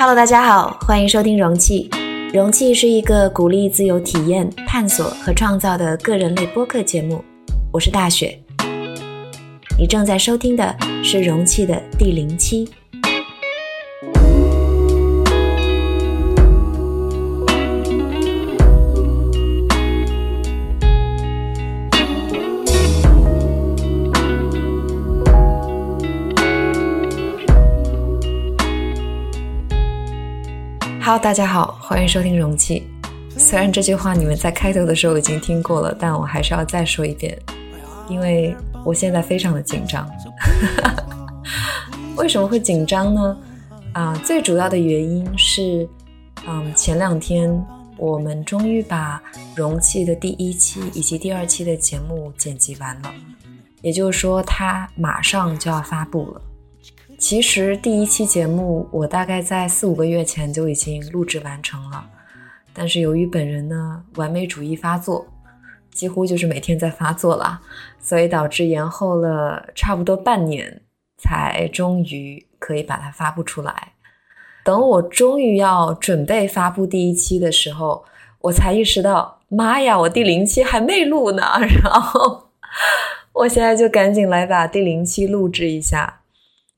Hello，大家好，欢迎收听容器。容器是一个鼓励自由体验、探索和创造的个人类播客节目。我是大雪，你正在收听的是容器的第零期。Hello，大家好，欢迎收听容器。虽然这句话你们在开头的时候已经听过了，但我还是要再说一遍，因为我现在非常的紧张。为什么会紧张呢？啊，最主要的原因是，嗯，前两天我们终于把容器的第一期以及第二期的节目剪辑完了，也就是说，它马上就要发布了。其实第一期节目我大概在四五个月前就已经录制完成了，但是由于本人呢完美主义发作，几乎就是每天在发作啦，所以导致延后了差不多半年，才终于可以把它发布出来。等我终于要准备发布第一期的时候，我才意识到，妈呀，我第零期还没录呢。然后我现在就赶紧来把第零期录制一下。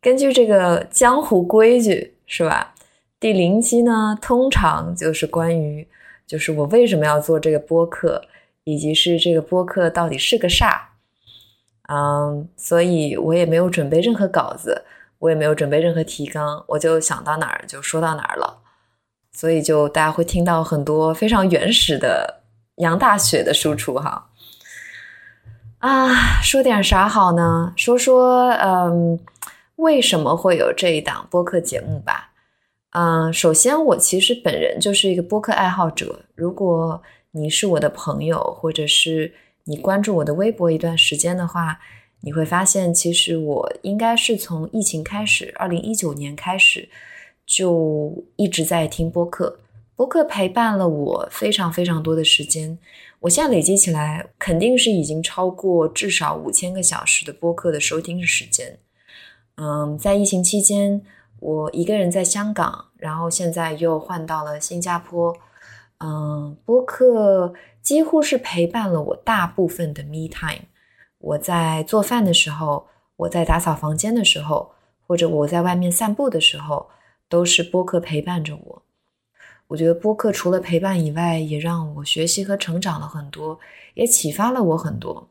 根据这个江湖规矩，是吧？第零期呢，通常就是关于，就是我为什么要做这个播客，以及是这个播客到底是个啥。嗯，所以我也没有准备任何稿子，我也没有准备任何提纲，我就想到哪儿就说到哪儿了。所以就大家会听到很多非常原始的杨大雪的输出哈。啊，说点啥好呢？说说嗯。为什么会有这一档播客节目吧？嗯，首先我其实本人就是一个播客爱好者。如果你是我的朋友，或者是你关注我的微博一段时间的话，你会发现，其实我应该是从疫情开始，二零一九年开始就一直在听播客。播客陪伴了我非常非常多的时间。我现在累积起来，肯定是已经超过至少五千个小时的播客的收听时间。嗯，在疫情期间，我一个人在香港，然后现在又换到了新加坡。嗯，播客几乎是陪伴了我大部分的 me time。我在做饭的时候，我在打扫房间的时候，或者我在外面散步的时候，都是播客陪伴着我。我觉得播客除了陪伴以外，也让我学习和成长了很多，也启发了我很多。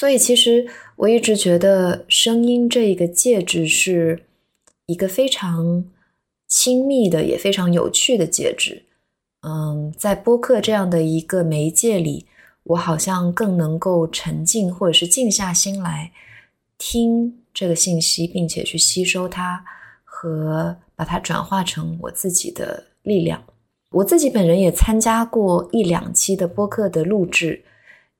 所以，其实我一直觉得声音这一个介质是一个非常亲密的，也非常有趣的介质。嗯，在播客这样的一个媒介里，我好像更能够沉浸，或者是静下心来听这个信息，并且去吸收它和把它转化成我自己的力量。我自己本人也参加过一两期的播客的录制。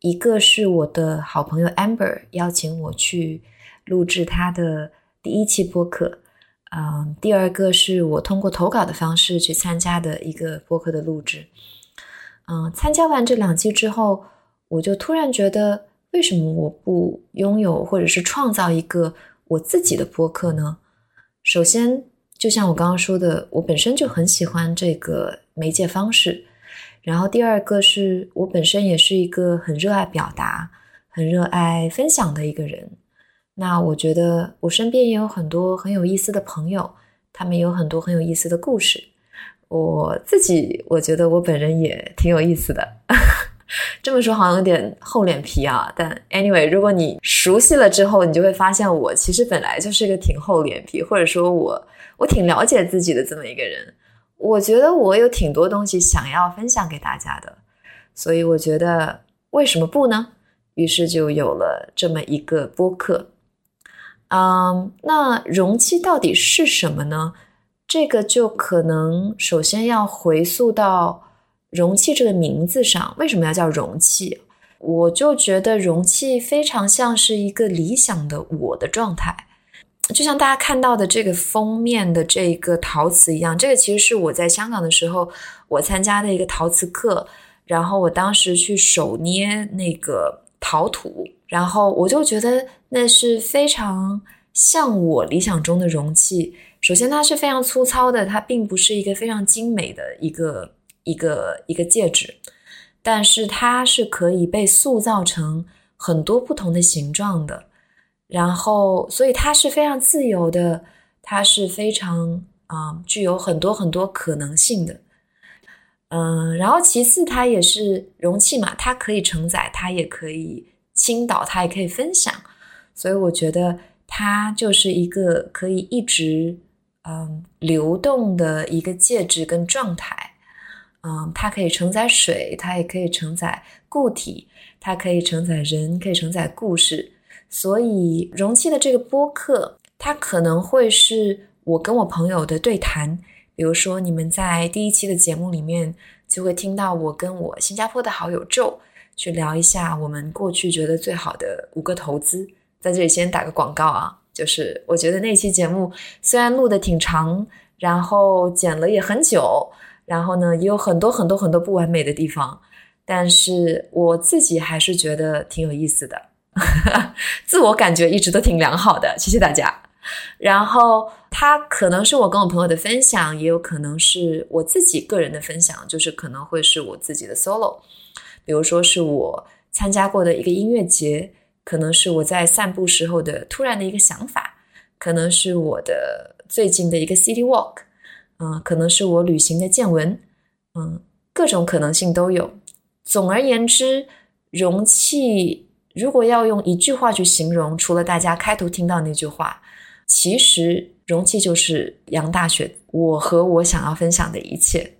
一个是我的好朋友 Amber 邀请我去录制他的第一期播客，嗯，第二个是我通过投稿的方式去参加的一个播客的录制，嗯，参加完这两期之后，我就突然觉得，为什么我不拥有或者是创造一个我自己的播客呢？首先，就像我刚刚说的，我本身就很喜欢这个媒介方式。然后第二个是我本身也是一个很热爱表达、很热爱分享的一个人。那我觉得我身边也有很多很有意思的朋友，他们有很多很有意思的故事。我自己我觉得我本人也挺有意思的。这么说好像有点厚脸皮啊，但 anyway，如果你熟悉了之后，你就会发现我其实本来就是一个挺厚脸皮，或者说我我挺了解自己的这么一个人。我觉得我有挺多东西想要分享给大家的，所以我觉得为什么不呢？于是就有了这么一个播客。嗯，那容器到底是什么呢？这个就可能首先要回溯到容器这个名字上，为什么要叫容器？我就觉得容器非常像是一个理想的我的状态。就像大家看到的这个封面的这个陶瓷一样，这个其实是我在香港的时候我参加的一个陶瓷课，然后我当时去手捏那个陶土，然后我就觉得那是非常像我理想中的容器。首首先它是非常粗糙的，它并不是一个非常精美的一个一个一个戒指，但是它是可以被塑造成很多不同的形状的。然后，所以它是非常自由的，它是非常啊，具有很多很多可能性的。嗯，然后其次，它也是容器嘛，它可以承载，它也可以倾倒，它也可以分享。所以我觉得它就是一个可以一直嗯流动的一个介质跟状态。嗯，它可以承载水，它也可以承载固体，它可以承载人，可以承载故事。所以，容器的这个播客，它可能会是我跟我朋友的对谈。比如说，你们在第一期的节目里面就会听到我跟我新加坡的好友 Joe 去聊一下我们过去觉得最好的五个投资。在这里先打个广告啊，就是我觉得那期节目虽然录的挺长，然后剪了也很久，然后呢也有很多很多很多不完美的地方，但是我自己还是觉得挺有意思的。自我感觉一直都挺良好的，谢谢大家。然后它可能是我跟我朋友的分享，也有可能是我自己个人的分享，就是可能会是我自己的 solo。比如说是我参加过的一个音乐节，可能是我在散步时候的突然的一个想法，可能是我的最近的一个 city walk，嗯，可能是我旅行的见闻，嗯，各种可能性都有。总而言之，容器。如果要用一句话去形容，除了大家开头听到那句话，其实容器就是杨大雪，我和我想要分享的一切，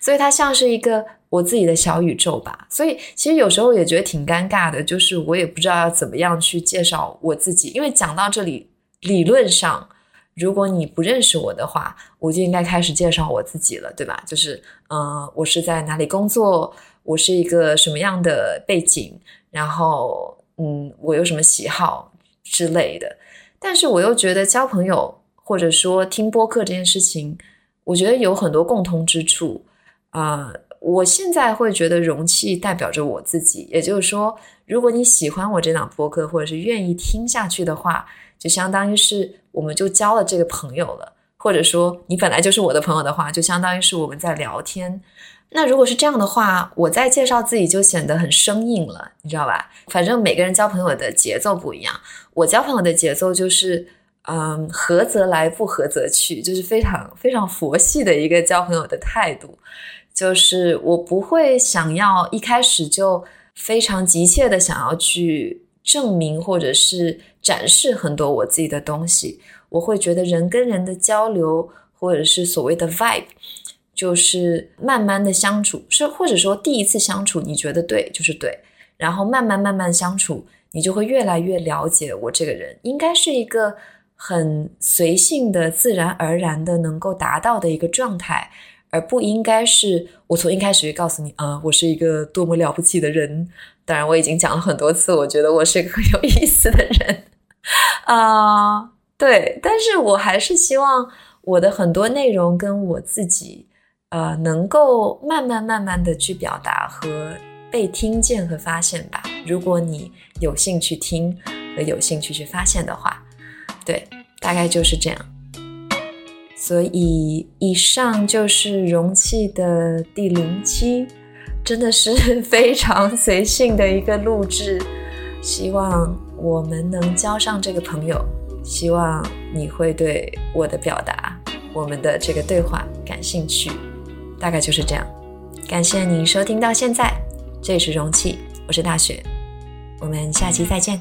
所以它像是一个我自己的小宇宙吧。所以其实有时候也觉得挺尴尬的，就是我也不知道要怎么样去介绍我自己，因为讲到这里，理论上如果你不认识我的话，我就应该开始介绍我自己了，对吧？就是，呃，我是在哪里工作，我是一个什么样的背景。然后，嗯，我有什么喜好之类的，但是我又觉得交朋友或者说听播客这件事情，我觉得有很多共通之处啊。我现在会觉得容器代表着我自己，也就是说，如果你喜欢我这档播客，或者是愿意听下去的话，就相当于是我们就交了这个朋友了，或者说你本来就是我的朋友的话，就相当于是我们在聊天。那如果是这样的话，我在介绍自己就显得很生硬了，你知道吧？反正每个人交朋友的节奏不一样，我交朋友的节奏就是，嗯，合则来，不合则去，就是非常非常佛系的一个交朋友的态度，就是我不会想要一开始就非常急切的想要去证明或者是展示很多我自己的东西，我会觉得人跟人的交流或者是所谓的 vibe。就是慢慢的相处，是或者说第一次相处你觉得对就是对，然后慢慢慢慢相处，你就会越来越了解我这个人，应该是一个很随性的、自然而然的能够达到的一个状态，而不应该是我从一开始就告诉你啊，我是一个多么了不起的人。当然我已经讲了很多次，我觉得我是一个很有意思的人啊，对，但是我还是希望我的很多内容跟我自己。呃，能够慢慢慢慢的去表达和被听见和发现吧。如果你有兴趣听和有兴趣去发现的话，对，大概就是这样。所以以上就是容器的第零期，真的是 非常随性的一个录制。希望我们能交上这个朋友，希望你会对我的表达、我们的这个对话感兴趣。大概就是这样，感谢你收听到现在，这里是容器，我是大雪，我们下期再见。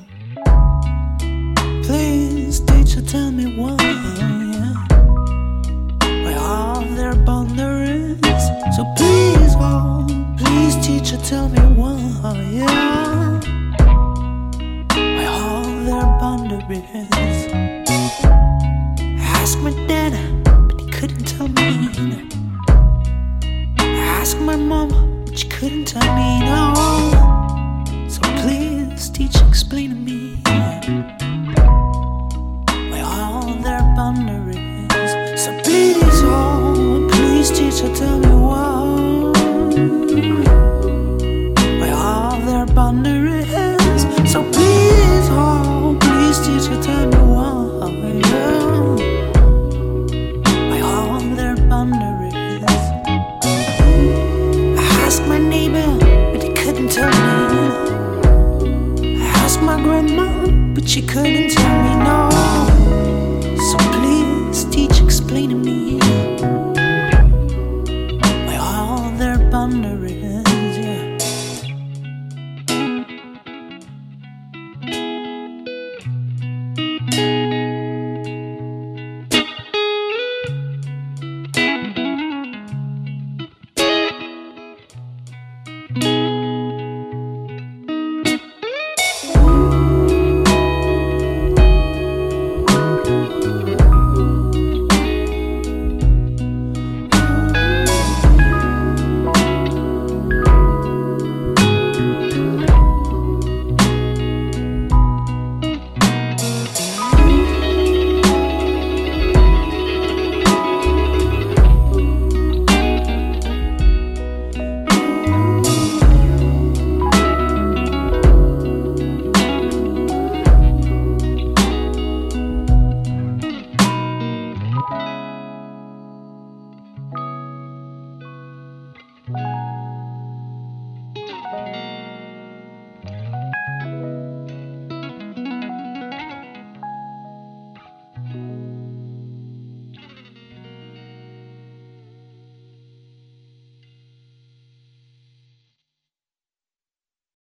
ask my mom, but she couldn't tell me no. So please teach, explain to me where all their boundaries. So please, oh, please teach, tell me. but she couldn't tell me no. So please teach explaining me.